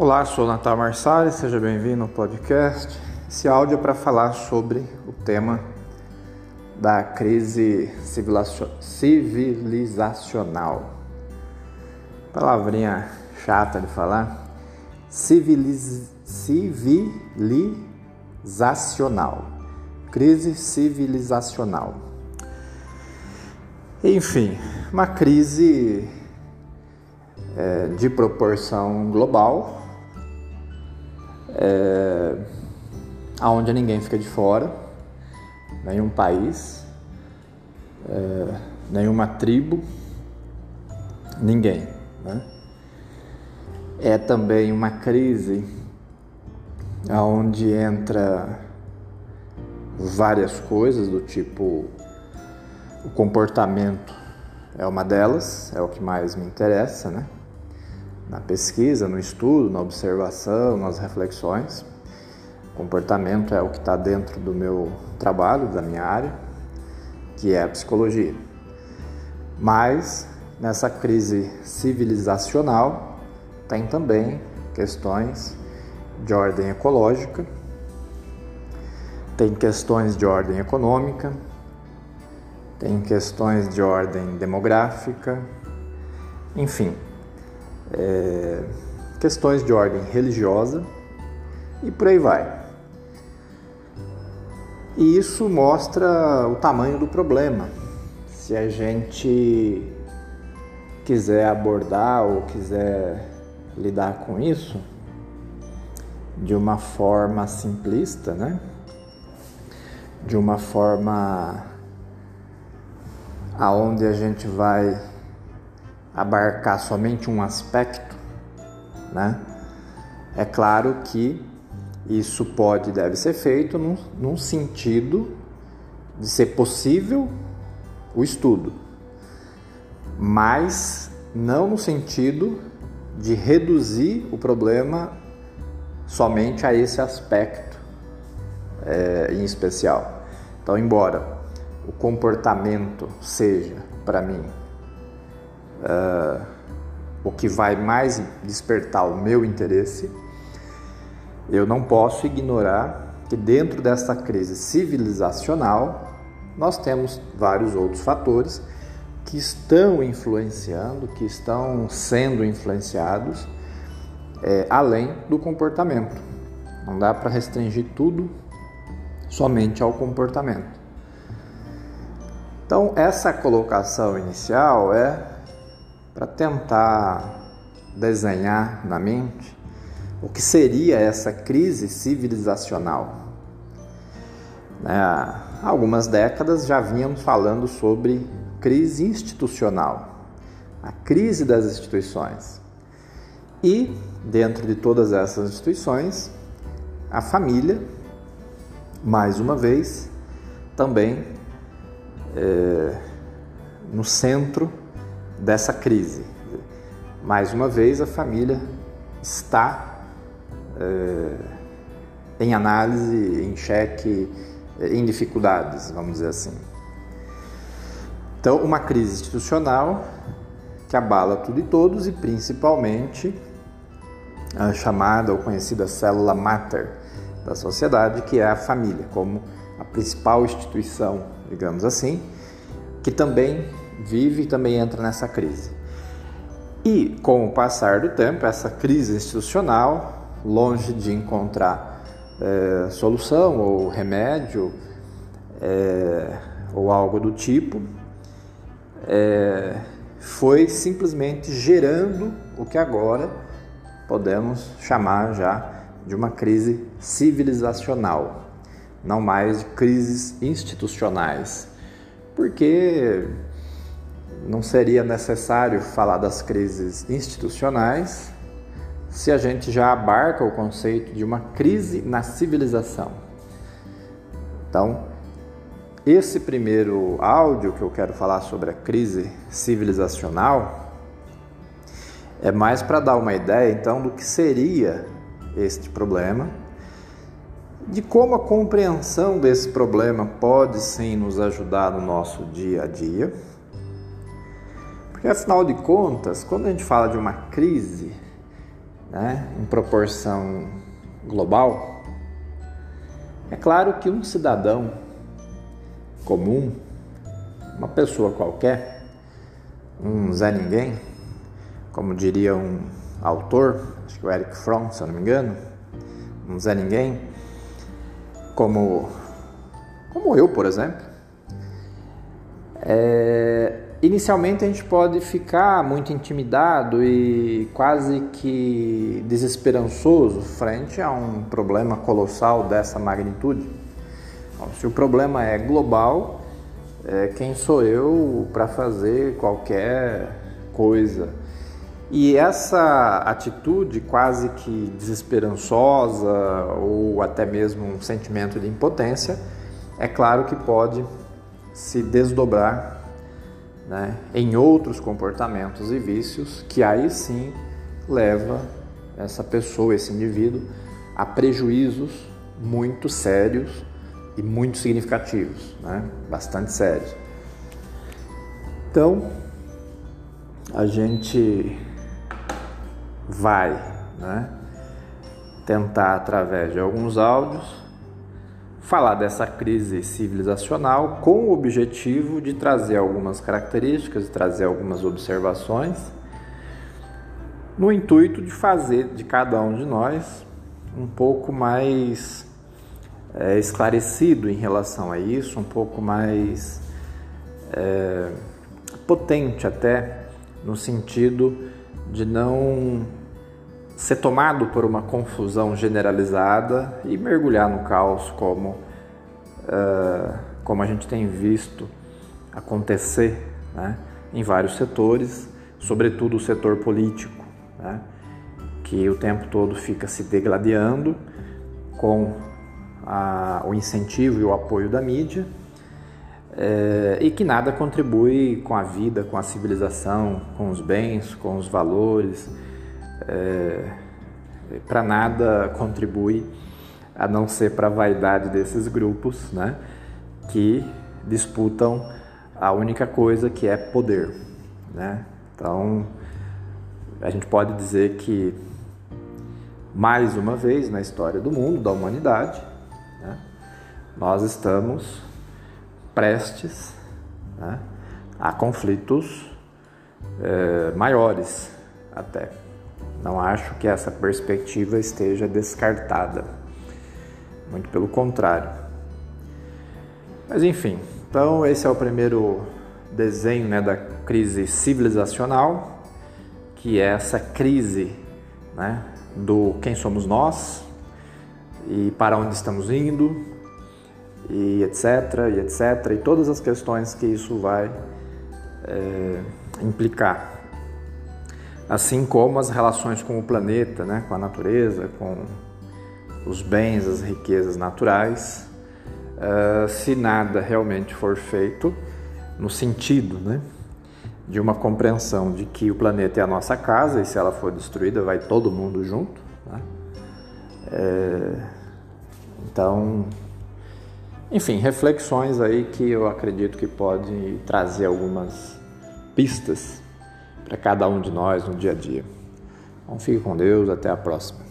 Olá, sou Natal Marsali, seja bem-vindo ao podcast. Esse áudio é para falar sobre o tema da crise civilizacional. Palavrinha chata de falar. Civiliz... Civilizacional. Crise civilizacional. Enfim, uma crise é, de proporção global é, aonde ninguém fica de fora, nenhum país, é, nenhuma tribo, ninguém. Né? É também uma crise aonde entra várias coisas do tipo o comportamento é uma delas, é o que mais me interessa, né? Na pesquisa, no estudo, na observação, nas reflexões. Comportamento é o que está dentro do meu trabalho, da minha área, que é a psicologia. Mas nessa crise civilizacional tem também questões de ordem ecológica, tem questões de ordem econômica, tem questões de ordem demográfica, enfim, é, questões de ordem religiosa e por aí vai. E isso mostra o tamanho do problema. Se a gente quiser abordar ou quiser lidar com isso de uma forma simplista, né? De uma forma aonde a gente vai abarcar somente um aspecto, né? É claro que isso pode e deve ser feito num, num sentido de ser possível o estudo, mas não no sentido de reduzir o problema somente a esse aspecto é, em especial. Então, embora o comportamento seja, para mim, uh, o que vai mais despertar o meu interesse, eu não posso ignorar que dentro dessa crise civilizacional nós temos vários outros fatores que estão influenciando, que estão sendo influenciados é, além do comportamento. Não dá para restringir tudo somente ao comportamento. Então, essa colocação inicial é para tentar desenhar na mente o que seria essa crise civilizacional. Né, há algumas décadas já vínhamos falando sobre crise institucional, a crise das instituições. E, dentro de todas essas instituições, a família, mais uma vez, também é, no centro dessa crise. Mais uma vez, a família está é, em análise, em xeque, eh, em dificuldades, vamos dizer assim. Então, uma crise institucional que abala tudo e todos e principalmente a chamada ou conhecida célula mater da sociedade, que é a família, como a principal instituição, digamos assim, que também vive também entra nessa crise. E com o passar do tempo, essa crise institucional, longe de encontrar é, solução ou remédio é, ou algo do tipo, é, foi simplesmente gerando o que agora podemos chamar já de uma crise civilizacional, não mais de crises institucionais, porque não seria necessário falar das crises institucionais se a gente já abarca o conceito de uma crise na civilização. Então, esse primeiro áudio que eu quero falar sobre a crise civilizacional é mais para dar uma ideia então do que seria este problema, de como a compreensão desse problema pode sim nos ajudar no nosso dia a dia porque afinal de contas, quando a gente fala de uma crise, né, em proporção global, é claro que um cidadão comum, uma pessoa qualquer, um Zé Ninguém, como diria um autor, acho que o Eric Fromm, se eu não me engano, um Zé Ninguém, como, como eu, por exemplo, é, inicialmente a gente pode ficar muito intimidado e quase que desesperançoso frente a um problema colossal dessa magnitude. se o problema é global, é, quem sou eu para fazer qualquer coisa? E essa atitude quase que desesperançosa ou até mesmo um sentimento de impotência, é claro que pode se desdobrar né, em outros comportamentos e vícios que aí sim leva essa pessoa, esse indivíduo, a prejuízos muito sérios e muito significativos, né? bastante sérios. Então, a gente vai né, tentar, através de alguns áudios, falar dessa crise civilizacional com o objetivo de trazer algumas características, de trazer algumas observações, no intuito de fazer de cada um de nós um pouco mais é, esclarecido em relação a isso, um pouco mais é, potente até no sentido de não ser tomado por uma confusão generalizada e mergulhar no caos como, uh, como a gente tem visto acontecer né, em vários setores, sobretudo o setor político, né, que o tempo todo fica se degladiando com a, o incentivo e o apoio da mídia é, e que nada contribui com a vida, com a civilização, com os bens, com os valores é, para nada contribui a não ser para a vaidade desses grupos, né, que disputam a única coisa que é poder, né? Então, a gente pode dizer que mais uma vez na história do mundo, da humanidade, né, nós estamos prestes né, a conflitos é, maiores até. Não acho que essa perspectiva esteja descartada. Muito pelo contrário. Mas enfim, então esse é o primeiro desenho né, da crise civilizacional, que é essa crise né, do quem somos nós e para onde estamos indo, e etc, e etc, e todas as questões que isso vai é, implicar assim como as relações com o planeta, né, com a natureza, com os bens, as riquezas naturais, uh, se nada realmente for feito no sentido né, de uma compreensão de que o planeta é a nossa casa e se ela for destruída vai todo mundo junto. Né? É, então, enfim, reflexões aí que eu acredito que podem trazer algumas pistas para cada um de nós no dia a dia. Então fique com Deus, até a próxima.